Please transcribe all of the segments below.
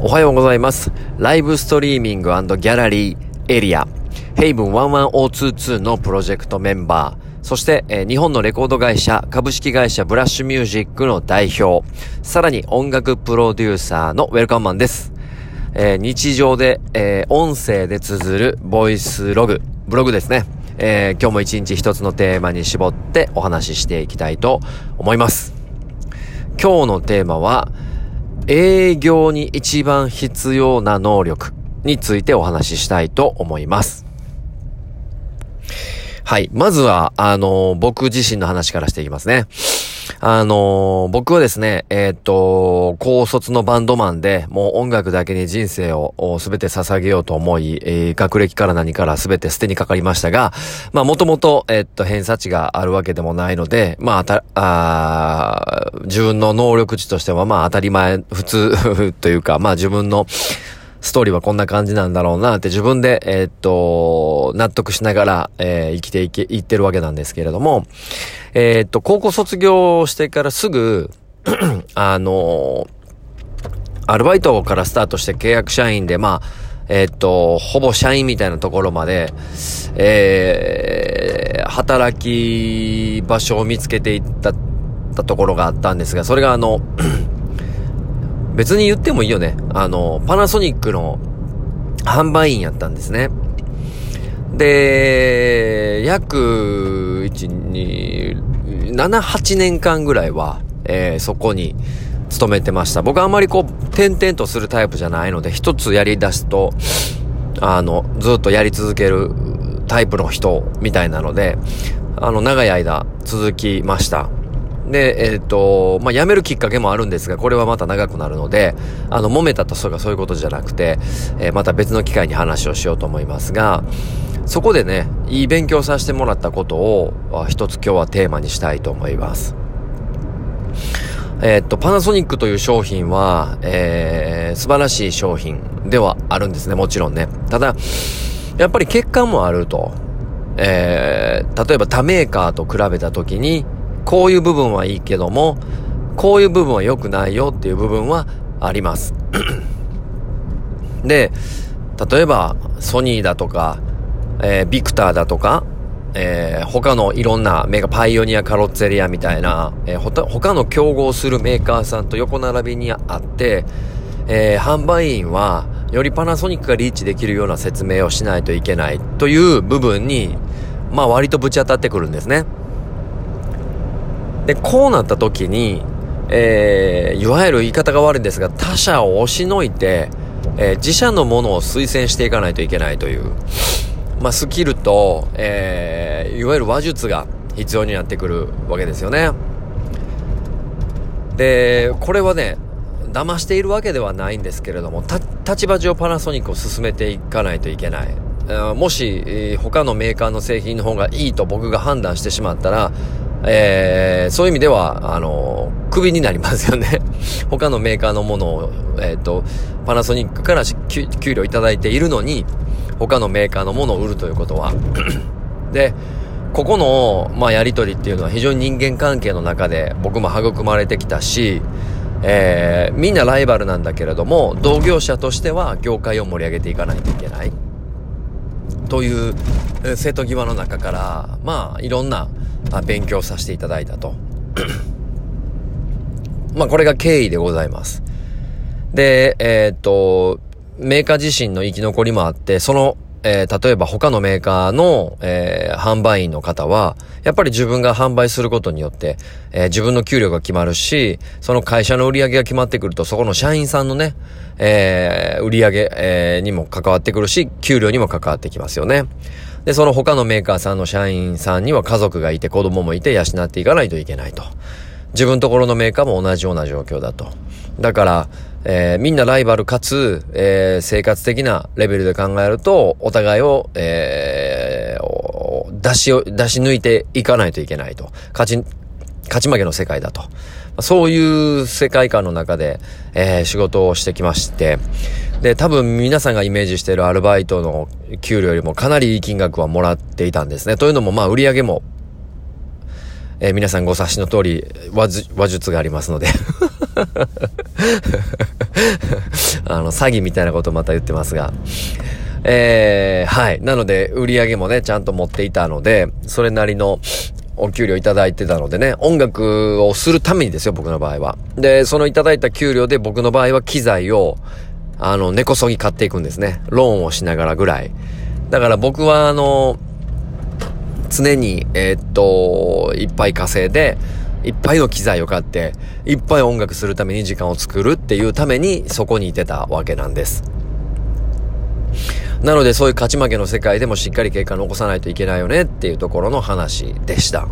おはようございます。ライブストリーミングギャラリーエリア、ヘイブン11022のプロジェクトメンバー、そして、えー、日本のレコード会社、株式会社ブラッシュミュージックの代表、さらに音楽プロデューサーのウェルカムマンです。えー、日常で、えー、音声で綴るボイスログ、ブログですね。えー、今日も一日一つのテーマに絞ってお話ししていきたいと思います。今日のテーマは、営業に一番必要な能力についてお話ししたいと思います。はい。まずは、あの、僕自身の話からしていきますね。あのー、僕はですね、えー、っと、高卒のバンドマンで、もう音楽だけに人生をすべて捧げようと思い、えー、学歴から何からすべて捨てにかかりましたが、まあ、もともと、え、っと、偏差値があるわけでもないので、まあ、た、あ自分の能力値としては、まあ、当たり前、普通 というか、まあ、自分の、ストーリーはこんな感じなんだろうなって自分で、えー、っと、納得しながら、えー、生きていけ、いってるわけなんですけれども、えー、っと、高校卒業してからすぐ あのアルバイトからスタートして契約社員で、まあ、えっと、ほぼ社員みたいなところまで、えー、働き場所を見つけていったたところがあったんですが、それがあの別に言ってもいいよね。あの、パナソニックの販売員やったんですね。で、約、1、2、7、8年間ぐらいは、えー、そこに勤めてました。僕あんまりこう、転々とするタイプじゃないので、一つやり出すと、あの、ずっとやり続けるタイプの人みたいなので、あの、長い間続きました。で、えっ、ー、と、まあ、辞めるきっかけもあるんですが、これはまた長くなるので、あの、揉めたとそうかそういうことじゃなくて、えー、また別の機会に話をしようと思いますが、そこでね、いい勉強させてもらったことを、一つ今日はテーマにしたいと思います。えっ、と、パナソニックという商品は、えー、素晴らしい商品ではあるんですね、もちろんね。ただ、やっぱり欠陥もあると。えー、例えば他メーカーと比べたときに、こういう部分はいいけども、こういう部分は良くないよっていう部分はあります。で、例えば、ソニーだとか、えー、ビクターだとか、えー、他のいろんなメガパイオニアカロッツェリアみたいな、えー、他の競合するメーカーさんと横並びにあって、えー、販売員はよりパナソニックがリーチできるような説明をしないといけないという部分に、まあ割とぶち当たってくるんですね。で、こうなった時に、えー、いわゆる言い方が悪いんですが、他社を押しのいて、えー、自社のものを推薦していかないといけないという、まあ、スキルと、えー、いわゆる話術が必要になってくるわけですよね。で、これはね、騙しているわけではないんですけれども、立場上パナソニックを進めていかないといけない。もし、他のメーカーの製品の方がいいと僕が判断してしまったら、えー、そういう意味では、あの、クビになりますよね。他のメーカーのものを、えっ、ー、と、パナソニックから給料いただいているのに、他のメーカーのものを売るということは。で、ここの、まあ、やりとりっていうのは非常に人間関係の中で僕も育まれてきたし、えー、みんなライバルなんだけれども、同業者としては業界を盛り上げていかないといけない。という、瀬戸際の中から、まあ、いろんな、勉強させていただいたと。まあこれが経緯でございます。で、えー、っと、メーカー自身の生き残りもあって、その、えー、例えば他のメーカーの、えー、販売員の方は、やっぱり自分が販売することによって、えー、自分の給料が決まるし、その会社の売り上げが決まってくると、そこの社員さんのね、え、売り上げ、え、にも関わってくるし、給料にも関わってきますよね。で、その他のメーカーさんの社員さんには家族がいて子供もいて養っていかないといけないと。自分ところのメーカーも同じような状況だと。だから、えー、みんなライバルかつ、えー、生活的なレベルで考えると、お互いを、えー、出しを、出し抜いていかないといけないと。勝ち、勝ち負けの世界だと。そういう世界観の中で、えー、仕事をしてきまして、で、多分皆さんがイメージしているアルバイトの給料よりもかなりいい金額はもらっていたんですね。というのも、まあ、売り上げも、えー、皆さんご察しの通り、話術がありますので あの、詐欺みたいなことまた言ってますが。えー、はい。なので、売り上げもね、ちゃんと持っていたので、それなりのお給料いただいてたのでね、音楽をするためにですよ、僕の場合は。で、そのいただいた給料で僕の場合は機材を、あの、根こそぎ買っていくんですね。ローンをしながらぐらい。だから僕は、あの、常に、えー、っと、いっぱい稼いで、いっぱいの機材を買って、いっぱい音楽するために時間を作るっていうためにそこにいてたわけなんです。なのでそういう勝ち負けの世界でもしっかり結果残さないといけないよねっていうところの話でした。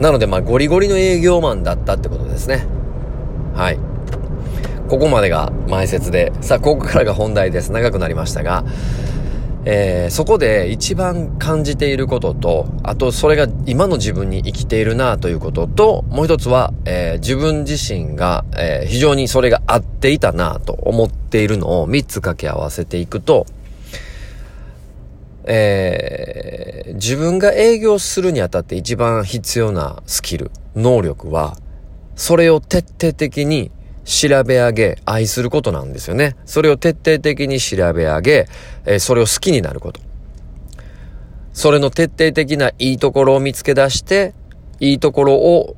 なのでまあゴリゴリの営業マンだったってことですね。はい。ここまでが前説で、さあここからが本題です。長くなりましたが、えー、そこで一番感じていることと、あとそれが今の自分に生きているなということと、もう一つは、えー、自分自身が、えー、非常にそれが合っていたなと思っているのを三つ掛け合わせていくと、えー、自分が営業するにあたって一番必要なスキル、能力は、それを徹底的に調べ上げ、愛することなんですよね。それを徹底的に調べ上げ、え、それを好きになること。それの徹底的ないいところを見つけ出して、いいところを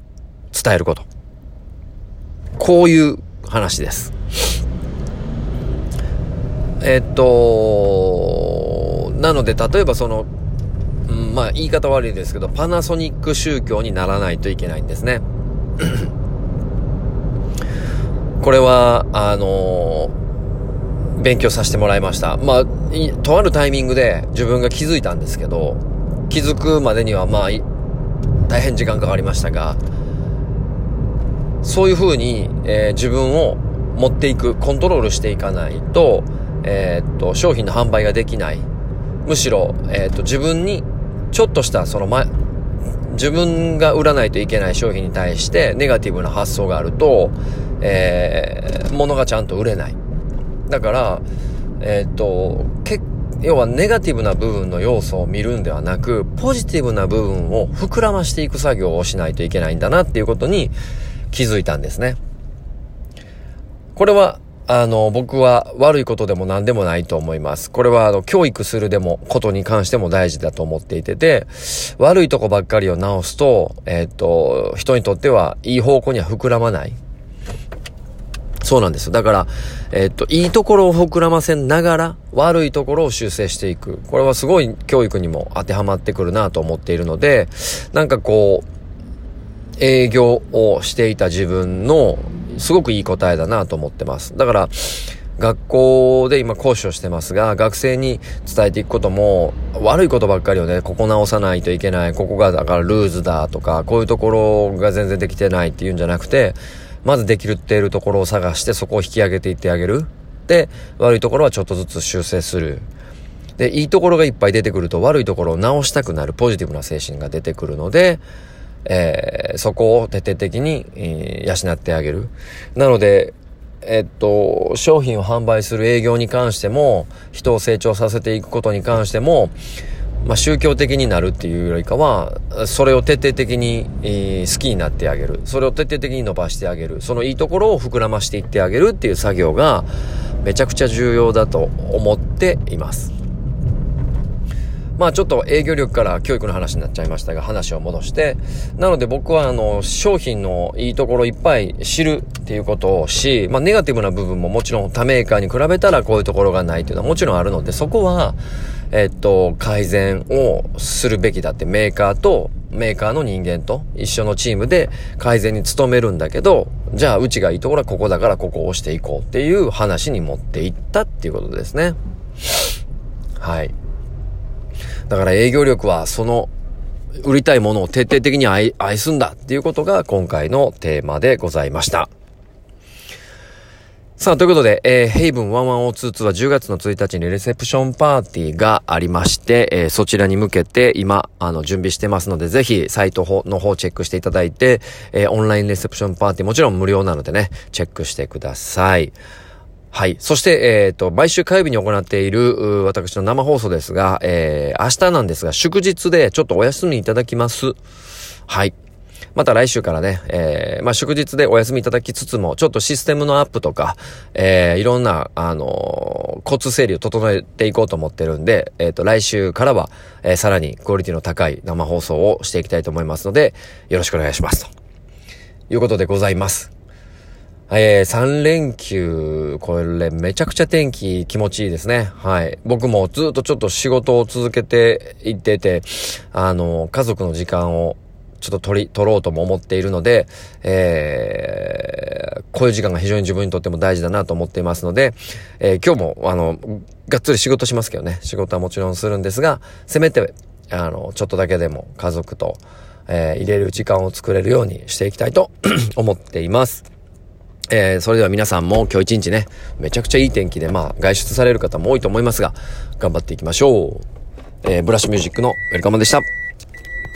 伝えること。こういう話です。えっと、なので、例えばその、うん、まあ言い方悪いですけど、パナソニック宗教にならないといけないんですね。これは、あのー、勉強させてもらいました。まあ、とあるタイミングで自分が気づいたんですけど、気づくまでにはまあ、大変時間かかりましたが、そういう風に、えー、自分を持っていく、コントロールしていかないと、えー、っと、商品の販売ができない。むしろ、えー、っと、自分に、ちょっとしたその前、自分が売らないといけない商品に対してネガティブな発想があると、えー、物がちゃんと売れない。だから、えっ、と、け、要はネガティブな部分の要素を見るんではなく、ポジティブな部分を膨らましていく作業をしないといけないんだなっていうことに気づいたんですね。これはあの、僕は悪いことでも何でもないと思います。これは、あの、教育するでも、ことに関しても大事だと思っていてて、悪いとこばっかりを直すと、えっ、と、人にとってはいい方向には膨らまない。そうなんです。だから、えっ、と、いいところを膨らませながら、悪いところを修正していく。これはすごい教育にも当てはまってくるなと思っているので、なんかこう、営業をしていた自分のすごくいい答えだなと思ってます。だから、学校で今講師をしてますが、学生に伝えていくことも、悪いことばっかりをね、ここ直さないといけない、ここがだからルーズだとか、こういうところが全然できてないっていうんじゃなくて、まずできるっているところを探してそこを引き上げていってあげる。で、悪いところはちょっとずつ修正する。で、いいところがいっぱい出てくると悪いところを直したくなるポジティブな精神が出てくるので、えー、そこを徹底的に、えー、養ってあげる。なので、えっと、商品を販売する営業に関しても、人を成長させていくことに関しても、まあ、宗教的になるっていうよりかは、それを徹底的に、えー、好きになってあげる。それを徹底的に伸ばしてあげる。そのいいところを膨らましていってあげるっていう作業が、めちゃくちゃ重要だと思っています。まあちょっと営業力から教育の話になっちゃいましたが、話を戻して、なので僕はあの、商品のいいところいっぱい知るっていうことをし、まあネガティブな部分ももちろん他メーカーに比べたらこういうところがないっていうのはもちろんあるので、そこは、えっと、改善をするべきだってメーカーとメーカーの人間と一緒のチームで改善に努めるんだけど、じゃあうちがいいところはここだからここを押していこうっていう話に持っていったっていうことですね。はい。だから営業力はその売りたいものを徹底的に愛愛すんだっていうことが今回のテーマでございました。さあ、ということで、えー、ヘイブン11022は10月の1日にレセプションパーティーがありまして、えー、そちらに向けて今、あの、準備してますので、ぜひ、サイトの方チェックしていただいて、えー、オンラインレセプションパーティーもちろん無料なのでね、チェックしてください。はい。そして、えっ、ー、と、毎週火曜日に行っている、私の生放送ですが、えー、明日なんですが、祝日でちょっとお休みいただきます。はい。また来週からね、えー、まあ、祝日でお休みいただきつつも、ちょっとシステムのアップとか、えー、いろんな、あのー、交通整理を整えていこうと思ってるんで、えっ、と、来週からは、えさらにクオリティの高い生放送をしていきたいと思いますので、よろしくお願いします。ということでございます。えー、3連休、これめちゃくちゃ天気気持ちいいですね。はい。僕もずっとちょっと仕事を続けていってて、あの、家族の時間をちょっと取り、取ろうとも思っているので、えー、こういう時間が非常に自分にとっても大事だなと思っていますので、えー、今日も、あの、がっつり仕事しますけどね、仕事はもちろんするんですが、せめて、あの、ちょっとだけでも家族と、えー、入れる時間を作れるようにしていきたいと 思っています。えー、それでは皆さんも今日一日ね、めちゃくちゃいい天気で、まあ、外出される方も多いと思いますが、頑張っていきましょう。えー、ブラッシュミュージックのウェルカムでした。